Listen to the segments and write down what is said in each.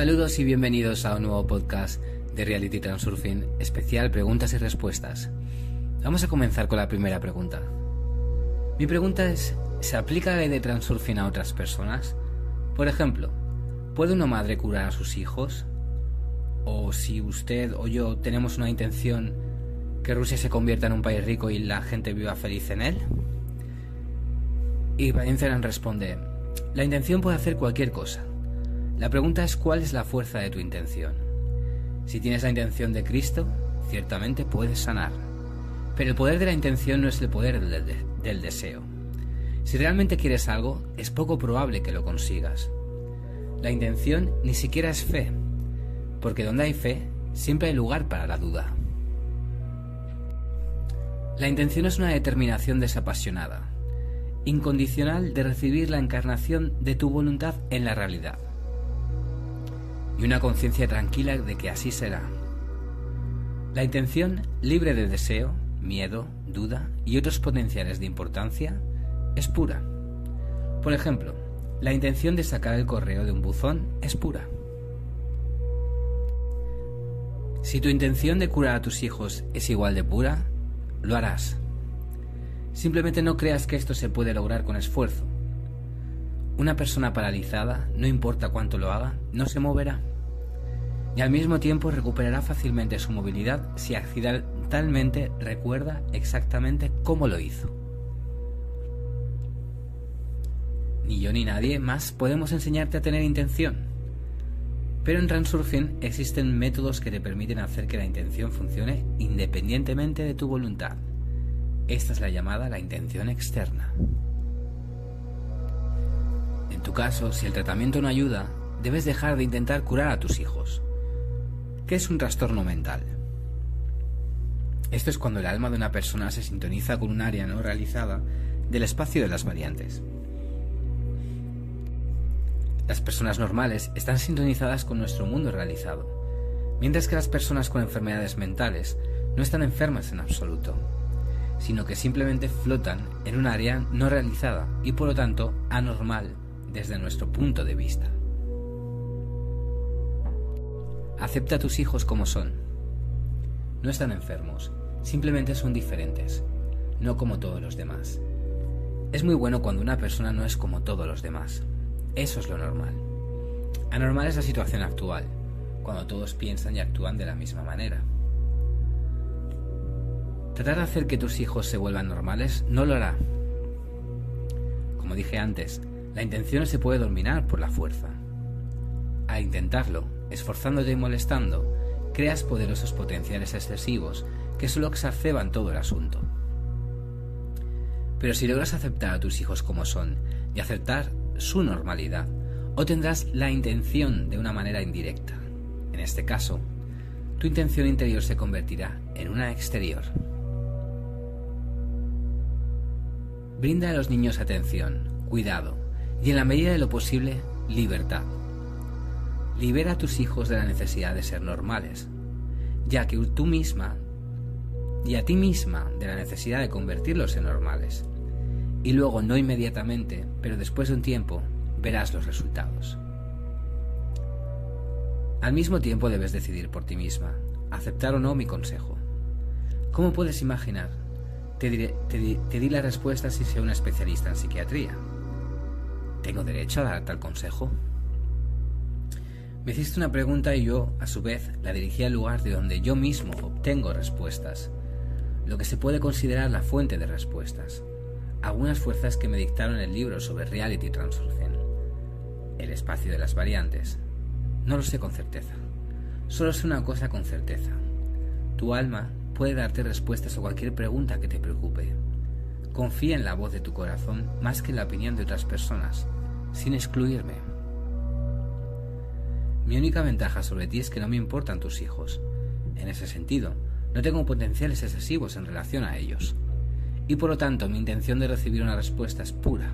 Saludos y bienvenidos a un nuevo podcast de Reality Transurfing, especial preguntas y respuestas. Vamos a comenzar con la primera pregunta. Mi pregunta es, ¿se aplica la ley de Transurfing a otras personas? Por ejemplo, ¿puede una madre curar a sus hijos? ¿O si usted o yo tenemos una intención que Rusia se convierta en un país rico y la gente viva feliz en él? Y Valenceran responde, la intención puede hacer cualquier cosa la pregunta es cuál es la fuerza de tu intención. Si tienes la intención de Cristo, ciertamente puedes sanar. Pero el poder de la intención no es el poder del, deseo. Si realmente quieres algo, es poco probable que lo consigas. La intención ni siquiera es fe, porque donde hay fe, siempre hay lugar para la duda. La intención es una determinación desapasionada, incondicional de recibir la encarnación de tu voluntad en la realidad y una conciencia tranquila de que así será. La intención, libre de deseo, miedo, duda y otros potenciales de importancia, es pura. Por ejemplo, la intención de sacar el correo de un buzón es pura. Si tu intención de curar a tus hijos es igual de pura, lo harás. Simplemente no creas que esto se puede lograr con esfuerzo. Una persona paralizada, no importa cuánto lo haga, no se moverá y al mismo tiempo recuperará fácilmente su movilidad si accidentalmente recuerda exactamente cómo lo hizo. Ni yo ni nadie más podemos enseñarte a tener intención. Pero en Transurfing existen métodos que te permiten hacer que la intención funcione independientemente de tu voluntad. Esta es la llamada la intención externa. En tu caso, si el tratamiento no ayuda, debes dejar de intentar curar a tus hijos. ¿Qué es un trastorno mental? Esto es cuando el alma de una persona se sintoniza con un área no realizada del espacio de las variantes. Las personas normales están sintonizadas con nuestro mundo realizado, mientras que las personas con enfermedades mentales no están enfermas en absoluto, sino que simplemente flotan en un área no realizada y por lo tanto anormal desde nuestro punto de vista. Acepta a tus hijos como son. No están enfermos, simplemente son diferentes, no como todos los demás. Es muy bueno cuando una persona no es como todos los demás. Eso es lo normal. Anormal es la situación actual, cuando todos piensan y actúan de la misma manera. Tratar de hacer que tus hijos se vuelvan normales no lo hará. Como dije antes, la intención se puede dominar por la fuerza. A intentarlo, esforzándote y molestando, creas poderosos potenciales excesivos que solo exacerban todo el asunto. Pero si logras aceptar a tus hijos como son y aceptar su normalidad, obtendrás la intención de una manera indirecta. En este caso, tu intención interior se convertirá en una exterior. Brinda a los niños atención, cuidado y en la medida de lo posible, libertad. Libera a tus hijos de la necesidad de ser normales, ya que tú misma y a ti misma de la necesidad de convertirlos en normales. Y luego, no inmediatamente, pero después de un tiempo, verás los resultados. Al mismo tiempo debes decidir por ti misma, aceptar o no mi consejo. ¿Cómo puedes imaginar? Te, te di la respuesta si soy una especialista en psiquiatría. ¿Tengo derecho a dar tal consejo? Me hiciste una pregunta y yo, a su vez, la dirigí al lugar de donde yo mismo obtengo respuestas, lo que se puede considerar la fuente de respuestas. Algunas fuerzas que me dictaron el libro sobre Reality Transurfing, el espacio de las variantes. No lo sé con certeza. Solo sé una cosa con certeza. Tu alma puede darte respuestas a cualquier pregunta que te preocupe. Confía en la voz de tu corazón más que en la opinión de otras personas, sin excluirme. Mi única ventaja sobre ti es que no me importan tus hijos. En ese sentido, no tengo potenciales excesivos en relación a ellos. Y por lo tanto, mi intención de recibir una respuesta es pura.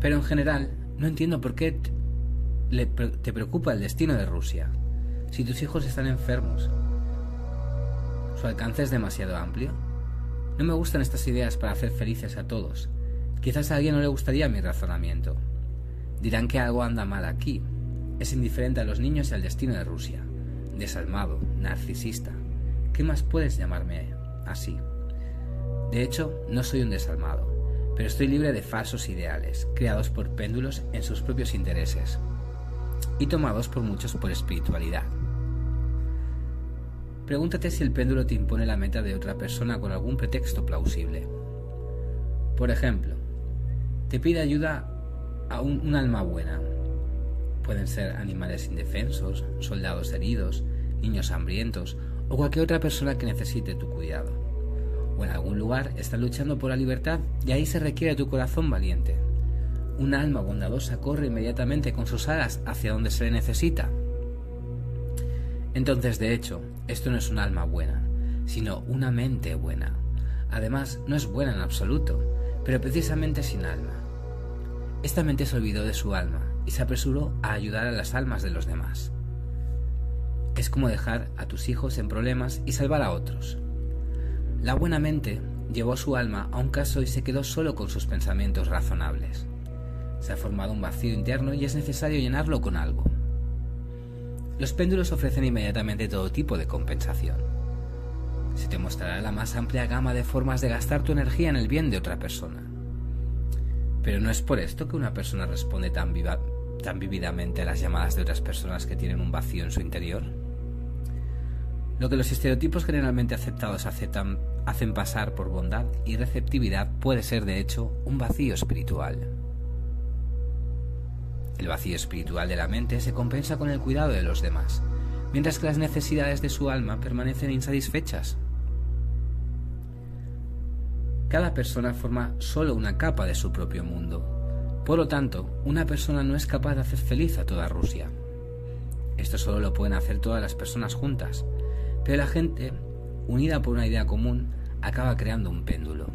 Pero en general, no entiendo por qué te preocupa el destino de Rusia. Si tus hijos están enfermos, ¿su alcance es demasiado amplio? No me gustan estas ideas para hacer felices a todos. Quizás a alguien no le gustaría mi razonamiento. Dirán que algo anda mal aquí. Es indiferente a los niños y al destino de Rusia. Desalmado, narcisista. ¿Qué más puedes llamarme así? De hecho, no soy un desalmado, pero estoy libre de falsos ideales, creados por péndulos en sus propios intereses y tomados por muchos por espiritualidad. Pregúntate si el péndulo te impone la meta de otra persona con algún pretexto plausible. Por ejemplo, te pide ayuda a un, alma buena. Pueden ser animales indefensos, soldados heridos, niños hambrientos o cualquier otra persona que necesite tu cuidado. O en algún lugar está luchando por la libertad y ahí se requiere tu corazón valiente. Un alma bondadosa corre inmediatamente con sus alas hacia donde se le necesita. Entonces, de hecho, esto no es un alma buena, sino una mente buena. Además, no es buena en absoluto, pero precisamente sin alma. Esta mente se olvidó de su alma y se apresuró a ayudar a las almas de los demás. Es como dejar a tus hijos en problemas y salvar a otros. La buena mente llevó su alma a un caso y se quedó solo con sus pensamientos razonables. Se ha formado un vacío interno y es necesario llenarlo con algo. Los péndulos ofrecen inmediatamente todo tipo de compensación. Se te mostrará la más amplia gama de formas de gastar tu energía en el bien de otra persona. Pero no es por esto que una persona responde tan, viva, tan vividamente a las llamadas de otras personas que tienen un vacío en su interior. Lo que los estereotipos generalmente aceptados hacen pasar por bondad y receptividad puede ser de hecho un vacío espiritual. El vacío espiritual de la mente se compensa con el cuidado de los demás, mientras que las necesidades de su alma permanecen insatisfechas. Cada persona forma solo una capa de su propio mundo. Por lo tanto, una persona no es capaz de hacer feliz a toda Rusia. Esto solo lo pueden hacer todas las personas juntas, pero la gente, unida por una idea común, acaba creando un péndulo.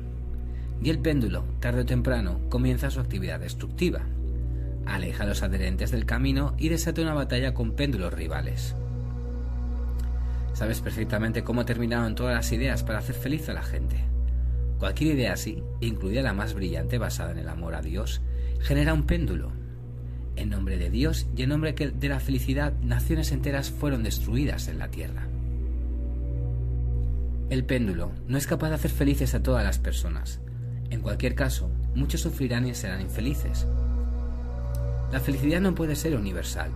Y el péndulo, tarde o temprano, comienza su actividad destructiva. Aleja a los adherentes del camino y desata una batalla con péndulos rivales. Sabes perfectamente cómo terminaron todas las ideas para hacer feliz a la gente. Cualquier idea así, incluida la más brillante basada en el amor a Dios, genera un péndulo. En nombre de Dios y en nombre de la felicidad, naciones enteras fueron destruidas en la tierra. El péndulo no es capaz de hacer felices a todas las personas. En cualquier caso, muchos sufrirán y serán infelices. La felicidad no puede ser universal.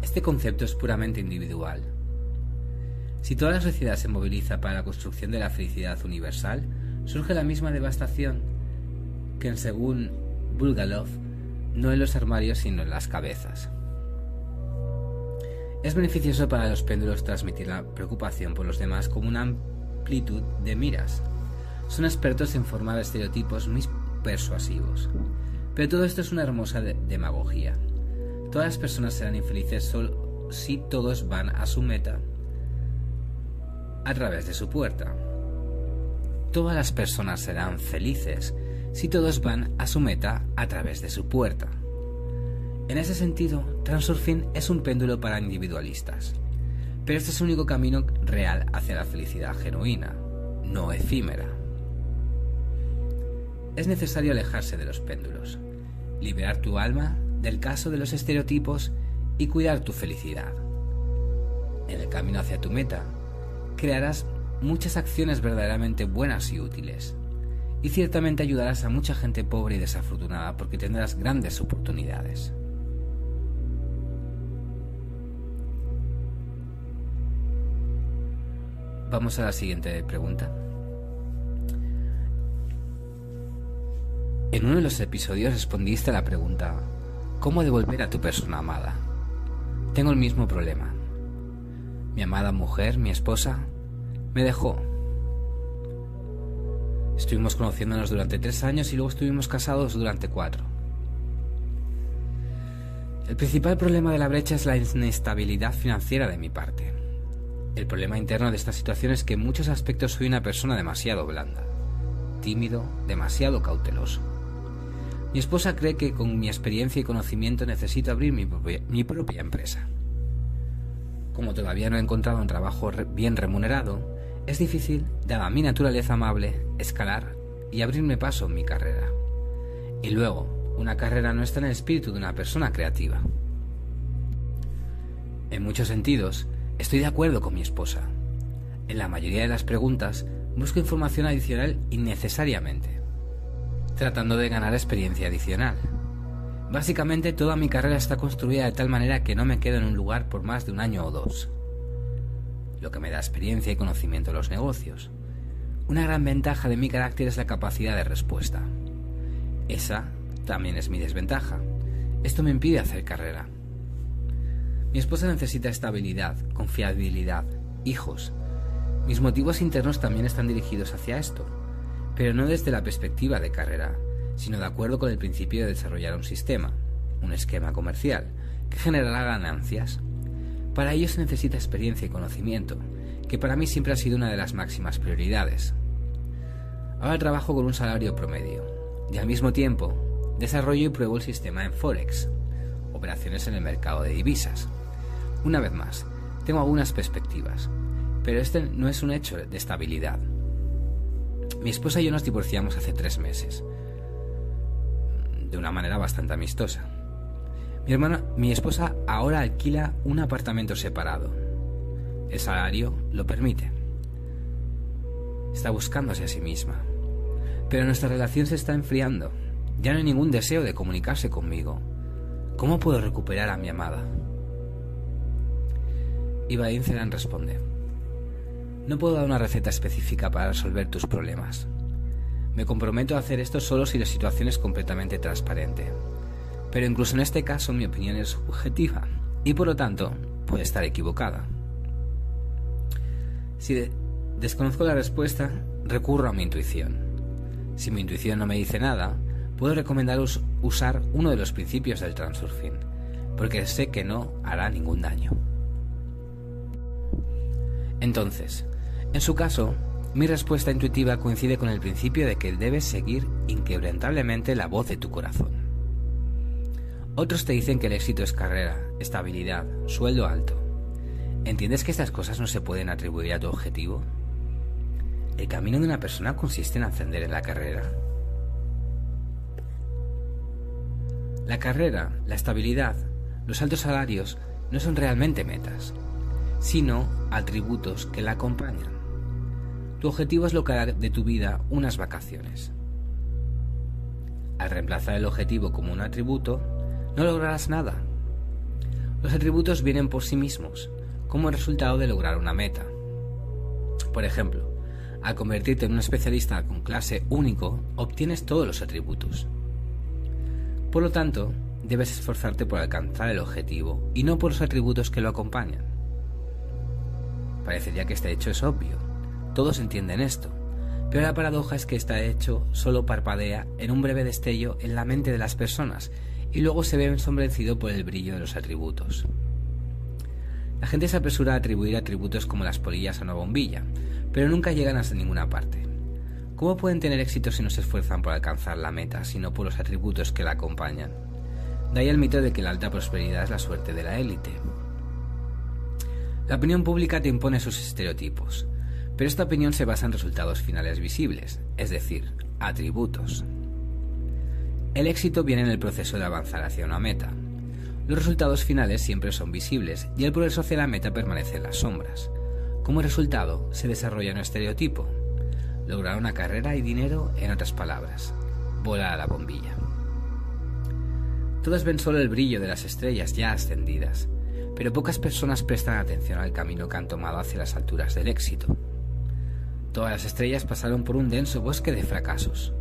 Este concepto es puramente individual. Si toda la sociedad se moviliza para la construcción de la felicidad universal, surge la misma devastación que, según Bulgalov, no en los armarios sino en las cabezas. Es beneficioso para los péndulos transmitir la preocupación por los demás como una amplitud de miras. Son expertos en formar estereotipos muy persuasivos. Pero todo esto es una hermosa demagogía. Todas las personas serán infelices solo si todos van a su meta a través de su puerta. Todas las personas serán felices si todos van a su meta a través de su puerta. En ese sentido, Transurfing es un péndulo para individualistas. Pero este es el único camino real hacia la felicidad genuina, no efímera. Es necesario alejarse de los péndulos, liberar tu alma del caso de los estereotipos y cuidar tu felicidad. En el camino hacia tu meta, crearás muchas acciones verdaderamente buenas y útiles. Y ciertamente ayudarás a mucha gente pobre y desafortunada porque tendrás grandes oportunidades. Vamos a la siguiente pregunta. En uno de los episodios respondiste a la pregunta, ¿cómo devolver a tu persona amada? Tengo el mismo problema. Mi amada mujer, mi esposa, me dejó. Estuvimos conociéndonos durante tres años y luego estuvimos casados durante cuatro. El principal problema de la brecha es la inestabilidad financiera de mi parte. El problema interno de esta situación es que en muchos aspectos soy una persona demasiado blanda, tímido, demasiado cauteloso. Mi esposa cree que con mi experiencia y conocimiento necesito abrir mi propia, mi propia empresa. Como todavía no he encontrado un trabajo bien remunerado, es difícil, dada mi naturaleza amable, escalar y abrirme paso en mi carrera. Y luego, Una carrera no está en el espíritu de una persona creativa. En muchos sentidos, estoy de acuerdo con mi esposa. En la mayoría de las preguntas busco información adicional innecesariamente, tratando de ganar experiencia adicional. Básicamente toda mi carrera está construida de tal manera que no me quedo en un lugar por más de un año o dos, lo que me da experiencia y conocimiento de los negocios. Una gran ventaja de mi carácter es la capacidad de respuesta. Esa también es mi desventaja. Esto me impide hacer carrera. Mi esposa necesita estabilidad, confiabilidad, hijos. Mis motivos internos también están dirigidos hacia esto, pero no desde la perspectiva de carrera, sino de acuerdo con el principio de desarrollar un sistema, un esquema comercial, que generará ganancias. Para ello se necesita experiencia y conocimiento, que para mí siempre ha sido una de las máximas prioridades. Ahora trabajo con un salario promedio, y al mismo tiempo desarrollo y pruebo el sistema en Forex, operaciones en el mercado de divisas. Una vez más, tengo algunas perspectivas, pero este no es un hecho de estabilidad. Mi esposa y yo nos divorciamos hace tres meses, de una manera bastante amistosa. Mi hermana, mi esposa ahora alquila un apartamento separado. El salario lo permite. Está buscándose a sí misma. Pero nuestra relación se está enfriando. Ya no hay ningún deseo de comunicarse conmigo. ¿Cómo puedo recuperar a mi amada? Y Vaincelan responde, no puedo dar una receta específica para resolver tus problemas. Me comprometo a hacer esto solo si la situación es completamente transparente. Pero incluso en este caso mi opinión es subjetiva y por lo tanto puede estar equivocada. Si desconozco la respuesta, recurro a mi intuición. Si mi intuición no me dice nada, puedo recomendaros usar uno de los principios del transurfing, porque sé que no hará ningún daño. Entonces, en su caso, mi respuesta intuitiva coincide con el principio de que debes seguir inquebrantablemente la voz de tu corazón. Otros te dicen que el éxito es carrera, estabilidad, sueldo alto. ¿Entiendes que estas cosas no se pueden atribuir a tu objetivo? ¿El camino de una persona consiste en ascender en la carrera? La carrera, la estabilidad, los altos salarios no son realmente metas, sino atributos que la acompañan. Tu objetivo es lograr de tu vida unas vacaciones. Al reemplazar el objetivo como un atributo, no lograrás nada. Los atributos vienen por sí mismos, como resultado de lograr una meta. Por ejemplo, al convertirte en un especialista con clase único, obtienes todos los atributos. Por lo tanto, debes esforzarte por alcanzar el objetivo y no por los atributos que lo acompañan. Parecería que este hecho es obvio. Todos entienden esto. Pero la paradoja es que este hecho solo parpadea en un breve destello en la mente de las personas y luego se ve ensombrecido por el brillo de los atributos. La gente se apresura a atribuir atributos como las polillas a una bombilla, pero nunca llegan hasta ninguna parte. ¿Cómo pueden tener éxito si no se esfuerzan por alcanzar la meta, sino por los atributos que la acompañan? De ahí el mito de que la alta prosperidad es la suerte de la élite. La opinión pública te impone sus estereotipos, pero esta opinión se basa en resultados finales visibles, es decir, atributos. El éxito viene en el proceso de avanzar hacia una meta. Los resultados finales siempre son visibles y el progreso hacia la meta permanece en las sombras. Como resultado, se desarrolla un estereotipo. Lograr una carrera y dinero, en otras palabras, volar a la bombilla. Todos ven solo el brillo de las estrellas ya ascendidas, pero pocas personas prestan atención al camino que han tomado hacia las alturas del éxito. Todas las estrellas pasaron por un denso bosque de fracasos.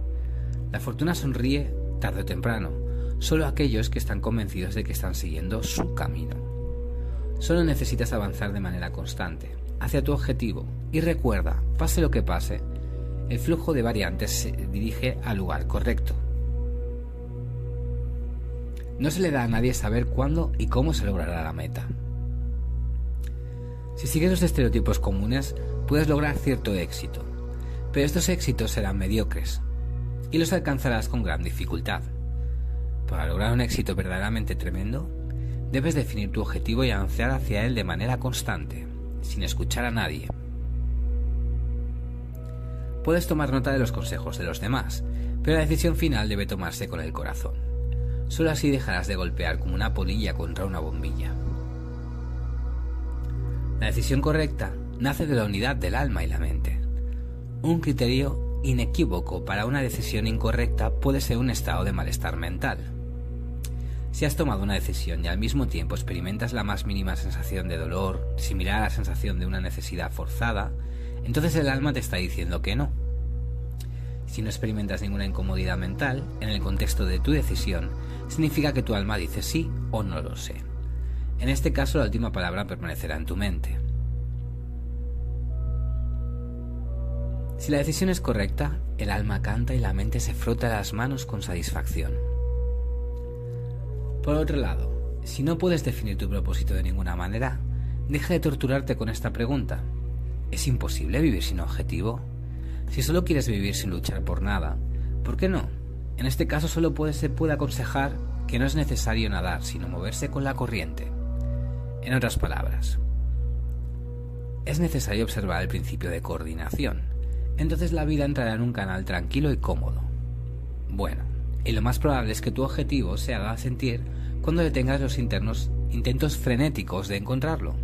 La fortuna sonríe tarde o temprano, solo aquellos que están convencidos de que están siguiendo su camino. Solo necesitas avanzar de manera constante, hacia tu objetivo, y recuerda, pase lo que pase, el flujo de variantes se dirige al lugar correcto. No se le da a nadie saber cuándo y cómo se logrará la meta. Si sigues los estereotipos comunes, puedes lograr cierto éxito, pero estos éxitos serán mediocres y los alcanzarás con gran dificultad. Para lograr un éxito verdaderamente tremendo, debes definir tu objetivo y avanzar hacia él de manera constante, sin escuchar a nadie. Puedes tomar nota de los consejos de los demás, pero la decisión final debe tomarse con el corazón. Solo así dejarás de golpear como una polilla contra una bombilla. La decisión correcta nace de la unidad del alma y la mente. Un criterio inequívoco para una decisión incorrecta puede ser un estado de malestar mental. Si has tomado una decisión y al mismo tiempo experimentas la más mínima sensación de dolor, similar a la sensación de una necesidad forzada, entonces el alma te está diciendo que no. Si no experimentas ninguna incomodidad mental en el contexto de tu decisión, significa que tu alma dice sí o no lo sé. En este caso la última palabra permanecerá en tu mente. Si la decisión es correcta, el alma canta y la mente se frota las manos con satisfacción. Por otro lado, si no puedes definir tu propósito de ninguna manera, deja de torturarte con esta pregunta. ¿Es imposible vivir sin objetivo? Si solo quieres vivir sin luchar por nada, ¿por qué no? En este caso solo puede, se puede aconsejar que no es necesario nadar, sino moverse con la corriente. En otras palabras, es necesario observar el principio de coordinación. Entonces la vida entrará en un canal tranquilo y cómodo. Bueno, y lo más probable es que tu objetivo se haga sentir cuando detengas los internos intentos frenéticos de encontrarlo.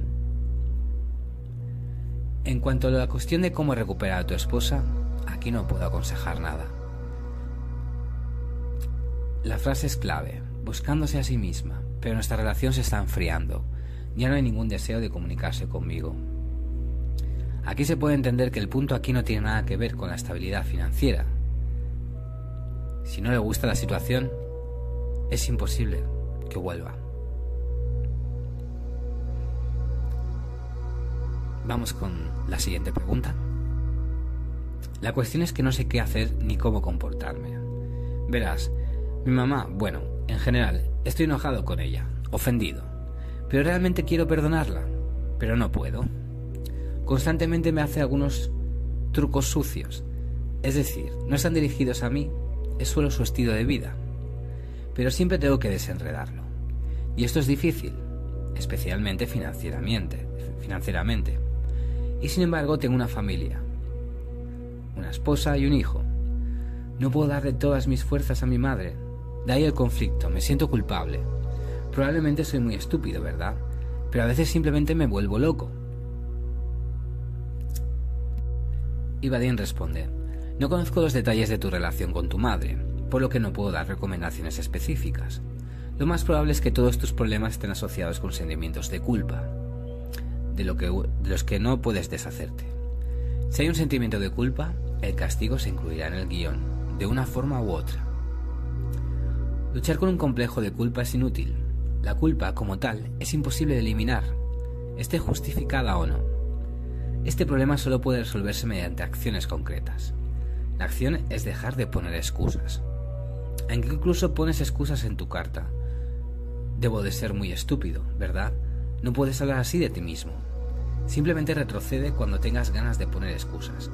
En cuanto a la cuestión de cómo recuperar a tu esposa, aquí no puedo aconsejar nada. La frase es clave, buscándose a sí misma, pero nuestra relación se está enfriando. Ya no hay ningún deseo de comunicarse conmigo. Aquí se puede entender que el punto aquí no tiene nada que ver con la estabilidad financiera. Si no le gusta la situación, es imposible que vuelva. Vamos con la siguiente pregunta. La cuestión es que no sé qué hacer ni cómo comportarme. Verás, mi mamá, bueno, en general, estoy enojado con ella, ofendido, pero realmente quiero perdonarla, pero no puedo. Constantemente me hace algunos trucos sucios, es decir, no están dirigidos a mí, es solo su estilo de vida, pero siempre tengo que desenredarlo. Y esto es difícil, especialmente financieramente, financieramente. Y sin embargo tengo una familia, una esposa y un hijo. No puedo darle todas mis fuerzas a mi madre. De ahí el conflicto, me siento culpable. Probablemente soy muy estúpido, ¿verdad? Pero a veces simplemente me vuelvo loco. Y responde, no conozco los detalles de tu relación con tu madre, por lo que no puedo dar recomendaciones específicas. Lo más probable es que todos tus problemas estén asociados con sentimientos de culpa, de, lo que, de los que no puedes deshacerte. Si hay un sentimiento de culpa, el castigo se incluirá en el guion, de una forma u otra. Luchar con un complejo de culpa es inútil. La culpa, como tal, es imposible de eliminar, esté justificada o no. Este problema solo puede resolverse mediante acciones concretas. La acción es dejar de poner excusas. Aunque incluso pones excusas en tu carta. Debo de ser muy estúpido, ¿verdad? No puedes hablar así de ti mismo. Simplemente retrocede cuando tengas ganas de poner excusas.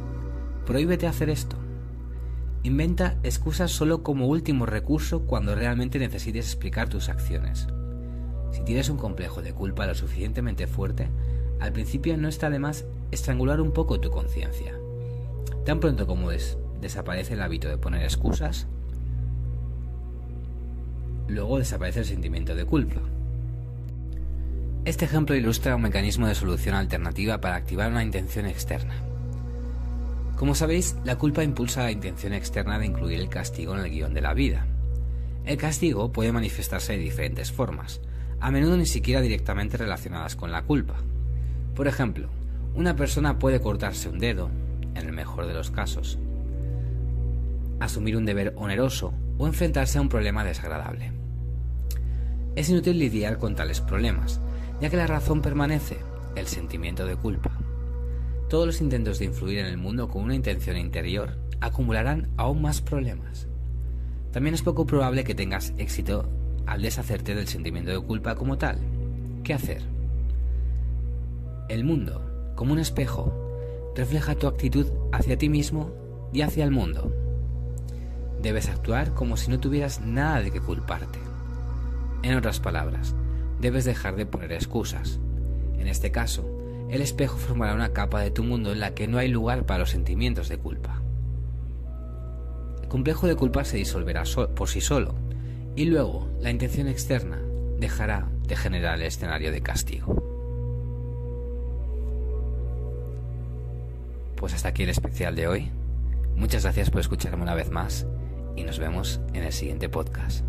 Prohíbete hacer esto. Inventa excusas solo como último recurso cuando realmente necesites explicar tus acciones. Si tienes un complejo de culpa lo suficientemente fuerte, al principio no está de más estrangular un poco tu conciencia. Tan pronto como es, desaparece el hábito de poner excusas, luego desaparece el sentimiento de culpa. Este ejemplo ilustra un mecanismo de solución alternativa para activar una intención externa. Como sabéis, la culpa impulsa la intención externa de incluir el castigo en el guion de la vida. El castigo puede manifestarse de diferentes formas, a menudo ni siquiera directamente relacionadas con la culpa. Por ejemplo, una persona puede cortarse un dedo, en el mejor de los casos, asumir un deber oneroso o enfrentarse a un problema desagradable. Es inútil lidiar con tales problemas, ya que la razón permanece, el sentimiento de culpa. Todos los intentos de influir en el mundo con una intención interior acumularán aún más problemas. También es poco probable que tengas éxito al deshacerte del sentimiento de culpa como tal. ¿Qué hacer? El mundo, como un espejo, refleja tu actitud hacia ti mismo y hacia el mundo. Debes actuar como si no tuvieras nada de qué culparte. En otras palabras, debes dejar de poner excusas. En este caso, el espejo formará una capa de tu mundo en la que no hay lugar para los sentimientos de culpa. El complejo de culpa se disolverá por sí solo, y luego la intención externa dejará de generar el escenario de castigo. Pues hasta aquí el especial de hoy. Muchas gracias por escucharme una vez más y nos vemos en el siguiente podcast.